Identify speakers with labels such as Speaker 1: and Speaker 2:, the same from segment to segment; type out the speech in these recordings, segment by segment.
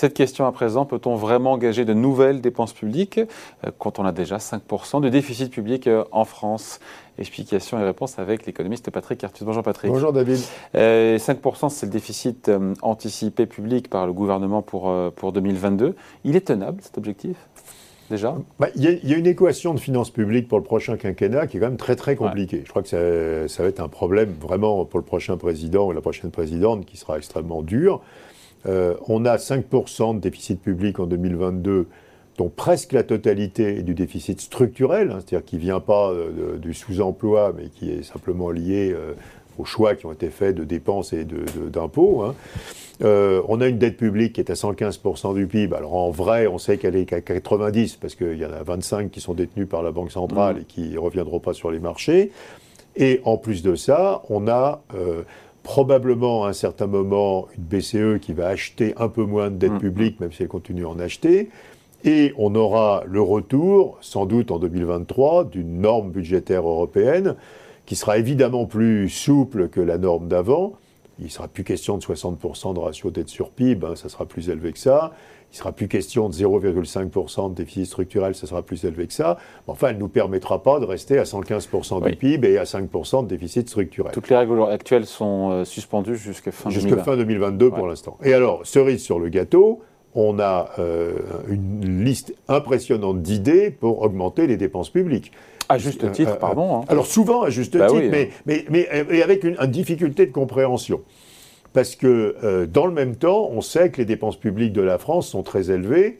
Speaker 1: Cette question à présent, peut-on vraiment engager de nouvelles dépenses publiques euh, quand on a déjà 5% de déficit public euh, en France? Explication et réponse avec l'économiste Patrick Artus. Bonjour Patrick.
Speaker 2: Bonjour David.
Speaker 1: 5%, euh, c'est le déficit anticipé public par le gouvernement pour, pour 2022. Il est tenable cet objectif? Déjà?
Speaker 2: Bah, Il y, a une équation de finances publiques pour le prochain quinquennat qui est quand même très très compliquée. Je crois que ça, ça, va être un problème vraiment pour le prochain président ou la prochaine présidente qui sera extrêmement dur. Euh, on a 5% de déficit public en 2022, dont presque la totalité est du déficit structurel, hein, c'est-à-dire qui ne vient pas euh, du sous-emploi, mais qui est simplement lié euh, aux choix qui ont été faits de dépenses et d'impôts. Hein. on a une dette publique qui est à 115% du PIB. Alors en vrai, on sait qu'elle est à 90% parce qu'il y en a 25 qui sont détenus par la Banque centrale mmh. et qui ne reviendront pas sur les marchés. Et en plus de ça, on a probablement à un certain moment une BCE qui va acheter un peu moins de dette mm. publique, même si elle continue à en acheter. Et on aura le retour, sans doute en 2023, d'une norme budgétaire européenne qui sera évidemment plus souple que la norme d'avant. Il ne sera plus question de 60% de ratio dette sur PIB, hein, ça sera plus élevé que ça. Il ne sera plus question de 0,5% de déficit structurel, ça sera plus élevé que ça. Enfin, elle ne nous permettra pas de rester à 115% du PIB et à 5% de déficit structurel.
Speaker 1: Toutes les règles actuelles sont euh, suspendues jusqu'à fin,
Speaker 2: fin 2022 pour l'instant. Et alors, cerise sur le gâteau, on a euh, une liste impressionnante d'idées pour augmenter les dépenses publiques.
Speaker 1: À juste euh, titre, pardon. Hein.
Speaker 2: Alors souvent à juste bah titre, mais, mais, mais, avec une difficulté de compréhension parce que euh, dans le même temps, on sait que les dépenses publiques de la France sont très élevées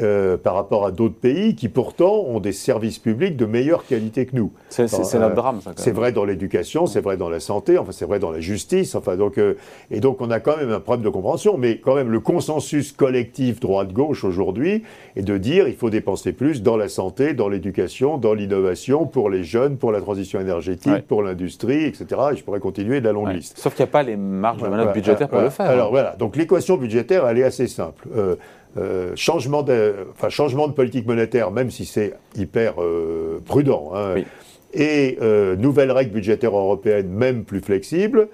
Speaker 2: euh, par rapport à d'autres pays qui pourtant ont des services publics de meilleure qualité que nous.
Speaker 1: C'est notre euh, drame, ça.
Speaker 2: C'est vrai dans l'éducation, c'est vrai dans la santé, enfin c'est vrai dans la justice, enfin donc euh, et donc on a quand même un problème de compréhension, mais quand même le consensus collectif droite-gauche aujourd'hui est de dire il faut dépenser plus dans la santé, dans l'éducation, dans l'innovation, pour les jeunes, pour la transition énergétique, pour l'industrie, etc. Et je pourrais continuer de la longue liste.
Speaker 1: Sauf qu'il n'y a pas les marges de manœuvre budgétaires pour le faire.
Speaker 2: Alors hein. voilà, donc l'équation budgétaire elle est assez simple. Euh, changement, de, enfin, changement de politique monétaire, même si c'est hyper euh, prudent, hein, et euh, nouvelles règles budgétaires européennes, même plus flexibles,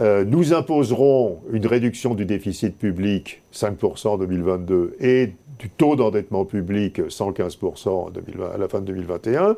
Speaker 2: nous imposerons une réduction du déficit public 5% en 2022 et du taux d'endettement public 115% à la fin de 2021,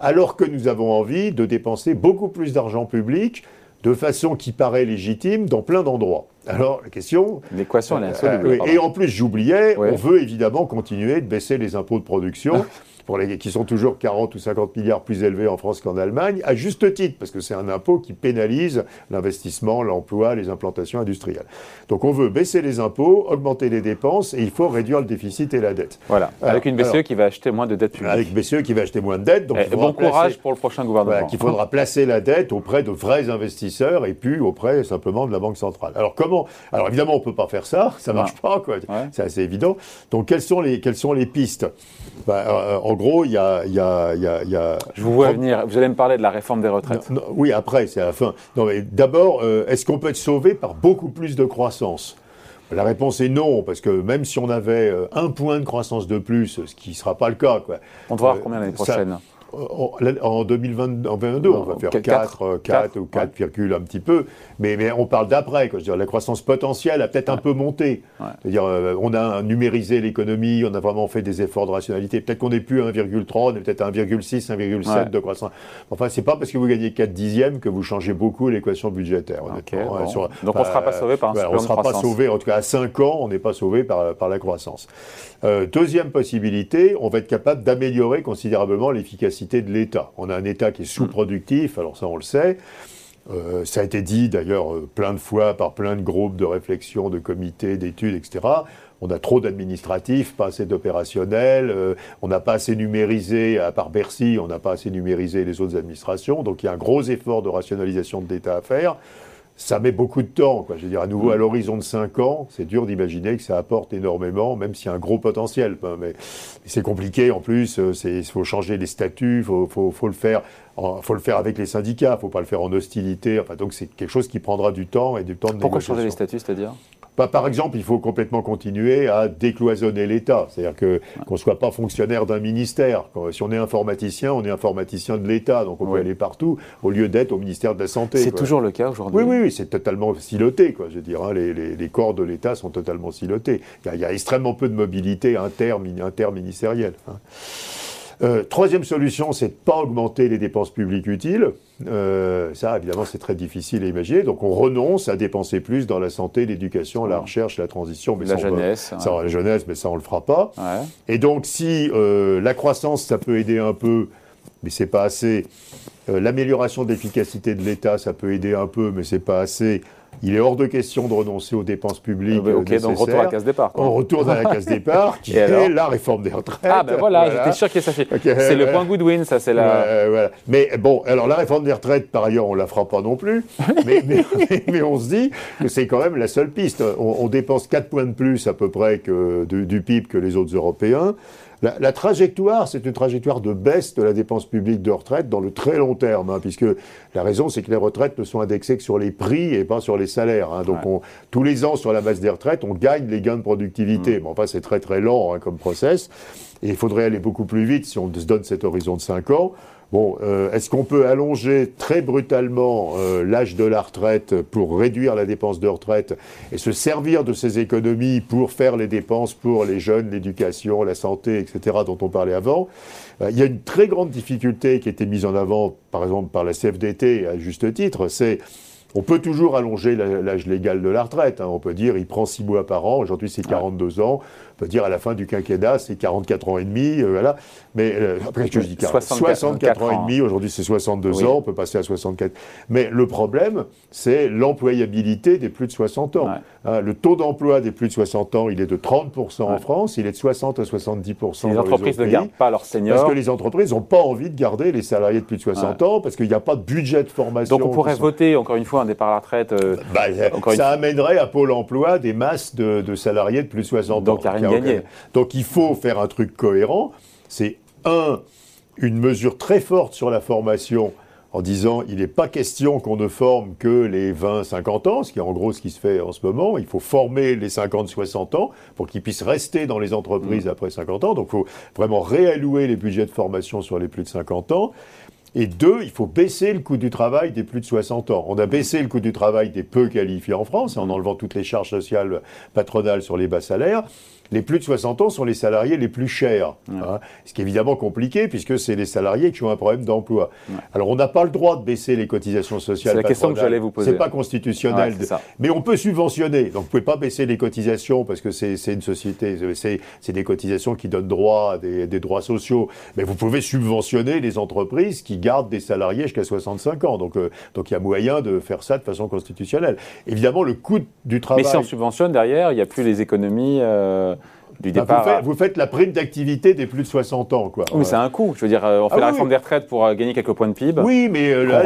Speaker 2: alors que nous avons envie de dépenser beaucoup plus d'argent public de façon qui paraît légitime dans plein d'endroits. Alors, la question.
Speaker 1: L'équation, elle est insoluble.
Speaker 2: Euh, et en plus, j'oubliais, on veut évidemment continuer de baisser les impôts de production. pour les, qui sont toujours 40 ou 50 milliards plus élevés en France qu'en Allemagne, à juste titre, parce que c'est un impôt qui pénalise l'investissement, l'emploi, les implantations industrielles. Donc on veut baisser les impôts, augmenter les dépenses, et il faut réduire le déficit et la dette.
Speaker 1: Voilà, avec une BCE qui va acheter moins de dettes publiques.
Speaker 2: Avec une BCE qui va acheter moins de dettes.
Speaker 1: Donc et bon courage pour le prochain gouvernement. Voilà,
Speaker 2: qu'il faudra placer la dette auprès de vrais investisseurs et puis auprès simplement de la Banque centrale. Alors comment Alors évidemment, on ne peut pas faire ça, ça ne marche pas, quoi. C'est assez évident. Donc quelles sont les, quelles sont les pistes? Ben, en gros, il y a,
Speaker 1: Je vous vois venir. Vous allez me parler de la réforme des retraites.
Speaker 2: oui, après, c'est à la fin. Non, mais d'abord, euh, est-ce qu'on peut être sauvé par beaucoup plus de croissance? La réponse est non, parce que même si on avait euh, un point de croissance de plus, ce qui ne sera pas le cas. Quoi,
Speaker 1: on va voir euh, combien l'année prochaine?
Speaker 2: En 2022, on va faire 4, 4, ou 4, un petit peu, mais, mais on parle d'après. La croissance potentielle a peut-être un peu monté. C'est-à-dire, euh, on a numérisé l'économie, on a vraiment fait des efforts de rationalité. Peut-être qu'on n'est plus à 1,3, on est peut-être à 1,6, 1,7 de croissance. Enfin, c'est pas parce que vous gagnez 4 dixièmes que vous changez beaucoup l'équation budgétaire.
Speaker 1: Hein, Donc on ne sera pas sauvé par un
Speaker 2: On ne sera pas sauvé, en tout cas à 5 ans, on n'est pas sauvé par, par la croissance. Euh, deuxième possibilité, on va être capable d'améliorer considérablement l'efficacité de l'État. On a un État qui est sous-productif, alors ça on le sait. Euh, ça a été dit d'ailleurs euh, plein de fois par plein de groupes de réflexion, de comités, d'études, etc. On a trop d'administratifs, pas assez d'opérationnels, euh, on n'a pas assez numérisé, à part Bercy, on n'a pas assez numérisé les autres administrations. Donc il y a un gros effort de rationalisation de l'État à faire ça met beaucoup de temps. Quoi. Je veux dire, à nouveau, à l'horizon de 5 ans, c'est dur d'imaginer que ça apporte énormément, même s'il y a un gros potentiel. Mais, c'est compliqué en plus, euh, il faut changer les statuts, il faut, faut, faut, le faire. faut le faire avec les syndicats, il ne faut pas le faire en hostilité. Enfin, donc c'est quelque chose qui prendra du temps et du temps de
Speaker 1: Pourquoi changer les statuts, c'est-à-dire?
Speaker 2: Bah, Par exemple, il faut complètement continuer à décloisonner l'État. C'est-à-dire que, qu'on ne soit pas fonctionnaire d'un ministère. Si on est informaticien, on est informaticien de l'État. Donc on peut aller partout au lieu d'être au ministère de la Santé.
Speaker 1: C'est toujours le cas aujourd'hui
Speaker 2: Oui, oui, oui c'est totalement siloté. Quoi, je veux dire, hein. les, les, corps de l'État sont totalement silotés. Il y, a, extrêmement peu de mobilité interministérielle. Hein. Euh, troisième solution, c'est de ne pas augmenter les dépenses publiques utiles. Euh, ça, évidemment, c'est très difficile à imaginer. Donc, on renonce à dépenser plus dans la santé, l'éducation, la recherche, la transition.
Speaker 1: Mais la jeunesse.
Speaker 2: ça, la jeunesse, mais ça, on ne le fera pas. Et donc, si euh, la croissance, ça peut aider un peu, mais c'est pas assez. L'amélioration de l'efficacité de l'État, ça peut aider un peu, mais c'est pas assez. Il est hors de question de renoncer aux dépenses publiques. Euh,
Speaker 1: ok, donc retour à la case départ.
Speaker 2: On retourne à la case départ, qui est la réforme des retraites.
Speaker 1: Ah ben voilà, j'étais sûr qu'il s'affiche. c'est le point Goodwin, ça c'est la.
Speaker 2: voilà. Mais bon, alors la réforme des retraites, par ailleurs, on la fera pas non plus. mais, mais, on se dit que c'est quand même la seule piste. On, dépense 4 points de plus à peu près que du PIB que les autres Européens. La, trajectoire, c'est une trajectoire de baisse de la dépense publique de retraite dans le très long terme, hein, puisque la raison, c'est que les retraites ne sont indexées que sur les prix et pas sur les salaires. Hein. donc, tous les ans, sur la base des retraites, on gagne les gains de productivité. Mm. Mais enfin, c'est très très lent hein, comme process. Et il faudrait aller beaucoup plus vite si on se donne cet horizon de 5 ans. Bon, euh, est-ce qu'on peut allonger très brutalement euh, l'âge de la retraite pour réduire la dépense de retraite et se servir de ces économies pour faire les dépenses pour les jeunes, l'éducation, la santé, etc., dont on parlait avant? Euh, Il y a une très grande difficulté qui a été mise en avant, par exemple, par la CFDT, à juste titre, c'est on peut toujours allonger l'âge légal de la retraite. Hein. On peut dire il prend 6 mois par an, aujourd'hui c'est 42 ans. On peut dire à la fin du quinquennat c'est 44 ans et demi, voilà. Mais euh, après, je dis 64, ans, et demi, aujourd'hui c'est 62 ans, on peut passer à 64. Mais le problème, c'est l'employabilité des plus de 60 ans. Hein, le taux d'emploi des plus de 60 ans, il est de 30% en France, il est de 60 à 70%
Speaker 1: les entreprises ne gardent pas leurs seniors.
Speaker 2: Parce que les entreprises n'ont pas envie de garder les salariés de plus de 60 ans, parce qu'il n'y a pas de budget de formation.
Speaker 1: Donc on pourrait voter, encore une fois, un départ à la retraite. Euh,
Speaker 2: bah, ça amènerait à Pôle emploi des masses de, salariés de plus de 60 ans.
Speaker 1: Donc il rien
Speaker 2: Donc il faut faire un truc cohérent. C'est un, une mesure très forte sur la formation en disant il n'est pas question qu'on ne forme que les 20-50 ans, ce qui est en gros ce qui se fait en ce moment. Il faut former les 50-60 ans pour qu'ils puissent rester dans les entreprises mm. après 50 ans. Donc il faut vraiment réallouer les budgets de formation sur les plus de 50 ans. Et deux, il faut baisser le coût du travail des plus de 60 ans. On a baissé le coût du travail des peu qualifiés en France en enlevant toutes les charges sociales patronales sur les bas salaires les plus de 60 ans sont les salariés les plus chers. Hein. ce qui est évidemment compliqué puisque c'est les salariés qui ont un problème d'emploi. Alors on n'a pas le droit de baisser les cotisations sociales.
Speaker 1: C'est la question que j'allais vous poser.
Speaker 2: C'est pas constitutionnel. Mais on peut subventionner. Donc vous pouvez pas baisser les cotisations parce que c'est une société, c'est des cotisations qui donnent droit à des, droits sociaux. Mais vous pouvez subventionner les entreprises qui gardent des salariés jusqu'à 65 ans. Donc euh, donc il y a moyen de faire ça de façon constitutionnelle. Évidemment le coût du travail.
Speaker 1: Mais si on subventionne derrière, il n'y a plus les économies. Euh,
Speaker 2: bah, vous, faites, la prime d'activité des plus de 60 ans, quoi.
Speaker 1: Oui, c'est un coût. Je veux dire, euh, on fait ah la réforme des retraites pour euh, gagner quelques points de PIB.
Speaker 2: Oui, mais euh, là,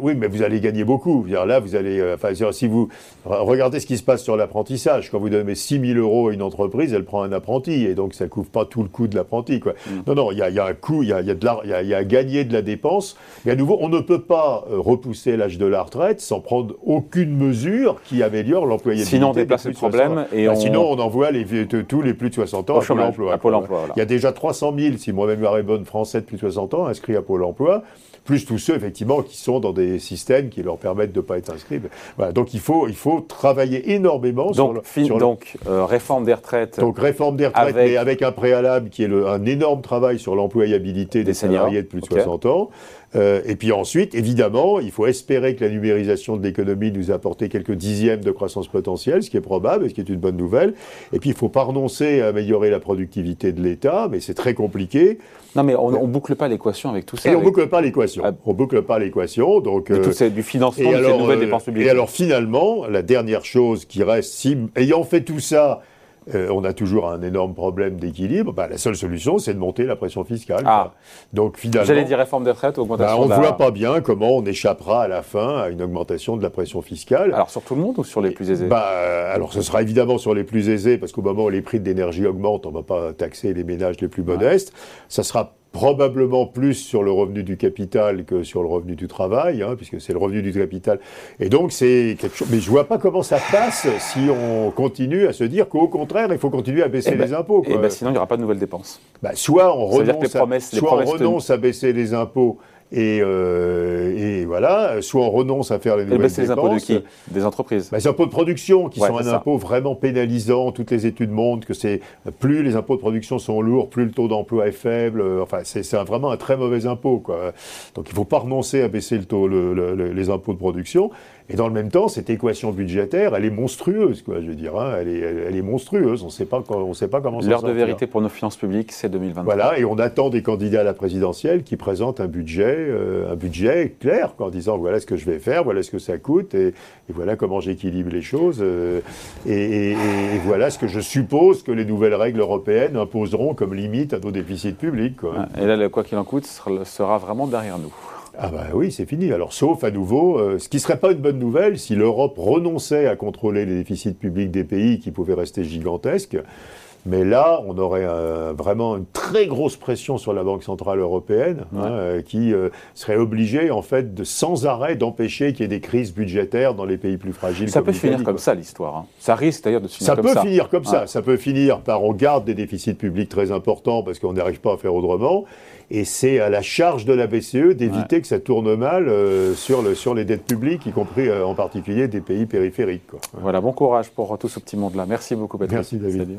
Speaker 2: oui, mais vous allez gagner beaucoup. Dire, là, vous allez, enfin, si vous regardez ce qui se passe sur l'apprentissage, quand vous donnez 6 000 euros à une entreprise, elle prend un apprenti, et donc ça couvre pas tout le coût de l'apprenti, quoi. Mm. Non, non, il y a, un coût, il y a, y, a y a à gagner de la dépense. Mais à nouveau, on ne peut pas repousser l'âge de la retraite sans prendre aucune mesure qui améliore l'employabilité.
Speaker 1: Sinon, on déplace le problème et
Speaker 2: bah, Sinon, on envoie les, tous les plus de 60 ans au chômage.
Speaker 1: Pôle emploi.
Speaker 2: Il y a déjà 300 000, si moi-même mémoire bonne, Français de plus de 60 ans inscrits à Pôle emploi, plus tous ceux, effectivement, qui sont dans des systèmes qui leur permettent de ne pas être inscrits. Voilà, donc il faut, il faut travailler énormément
Speaker 1: donc, sur, Donc, euh, réforme des retraites.
Speaker 2: Donc, réforme des retraites, avec... mais avec un préalable qui est un énorme travail sur l'employabilité des, salariés de plus de 60 ans. Euh, et puis ensuite, évidemment, il faut espérer que la numérisation de l'économie nous apporte quelques dixièmes de croissance potentielle, ce qui est probable, ce qui est une bonne nouvelle. Et puis, il ne faut pas renoncer à améliorer la productivité de l'État, mais c'est très compliqué.
Speaker 1: Non, mais on ne boucle pas l'équation avec tout ça.
Speaker 2: Et on ne boucle pas l'équation. Ah. On boucle pas l'équation. Donc,
Speaker 1: euh, c'est du financement de ces nouvelles euh, dépenses publiques.
Speaker 2: Et alors, finalement, la dernière chose qui reste, si, ayant fait tout ça, euh, on a toujours un énorme problème d'équilibre. Bah, la seule solution, c'est de monter la pression fiscale.
Speaker 1: Ah. Donc finalement, allez dire réforme des retraites, augmentation.
Speaker 2: Bah, on ne voit pas bien comment on échappera à la fin à une augmentation de la pression fiscale.
Speaker 1: Alors sur tout le monde ou sur les plus aisés?
Speaker 2: bah, alors ce sera évidemment sur les plus aisés parce qu'au moment où les prix de l'énergie augmentent, on ne va pas taxer les ménages les plus modestes. Ça sera probablement plus sur le revenu du capital que sur le revenu du travail, hein, puisque c'est le revenu du capital. Et donc c'est quelque chose. Mais je vois pas comment ça passe si on continue à se dire qu'au contraire, il faut continuer à baisser
Speaker 1: Eh ben-
Speaker 2: les impôts.
Speaker 1: Et
Speaker 2: quoi.
Speaker 1: ben, sinon, il n'y aura pas de nouvelles dépenses.
Speaker 2: Bah, soit on
Speaker 1: Ça
Speaker 2: renonce, à, soit on renonce à baisser les impôts et, euh, et voilà, soit on renonce à faire les
Speaker 1: Et
Speaker 2: nouvelles
Speaker 1: baisser les impôts de
Speaker 2: dépenses.
Speaker 1: qui Des entreprises.
Speaker 2: Bah, les impôts de production qui
Speaker 1: Ouais,
Speaker 2: sont un
Speaker 1: ça.
Speaker 2: impôt vraiment pénalisant. Toutes les études montrent que c'est plus les impôts de production sont lourds, plus le taux d'emploi est faible. Enfin, c'est vraiment un très mauvais impôt. Quoi. Donc, il ne faut pas renoncer à baisser le taux, le- le- le- les impôts de production. Et dans le même temps, cette équation budgétaire, elle est monstrueuse. Quoi, je veux dire, hein. elle, est, elle, elle est monstrueuse. On ne sait pas, comment. s'en
Speaker 1: L'heure de vérité pour nos finances publiques, c'est 2023.
Speaker 2: Voilà, et on attend des candidats à la présidentielle qui présentent un budget, euh, un budget clair, quoi, en disant voilà ce que je vais faire, voilà ce que ça coûte, et, et voilà comment j'équilibre les choses, euh, et, et- et voilà ce que je suppose que les nouvelles règles européennes imposeront comme limite à nos déficits publics. quoi.
Speaker 1: Ouais. Et là, le quoi qu'il en coûte sera vraiment derrière nous.
Speaker 2: Ah bah oui, c'est fini. Alors sauf à nouveau, euh, ce qui serait pas une bonne nouvelle si l'Europe renonçait à contrôler les déficits publics des pays qui pouvaient rester gigantesques. Mais là, on aurait euh, vraiment une très grosse pression sur la Banque centrale européenne, hein, euh, qui euh, serait obligée en fait de sans arrêt d'empêcher qu'il y ait des crises budgétaires dans les pays plus fragiles.
Speaker 1: Ça peut finir comme ça, l'histoire. hein. Ça risque d'ailleurs de se finir
Speaker 2: Ça
Speaker 1: comme
Speaker 2: peut
Speaker 1: ça.
Speaker 2: finir comme ça.
Speaker 1: Ouais.
Speaker 2: Ça peut finir par on garde des déficits publics très importants parce qu'on n'arrive pas à faire autrement. Et c'est à la charge de la BCE d'éviter que ça tourne mal sur, le, sur les dettes publiques, y compris en particulier des pays périphériques. quoi.
Speaker 1: Voilà, bon courage pour tout ce petit monde-là. Merci beaucoup, Patrick.
Speaker 2: Merci, David.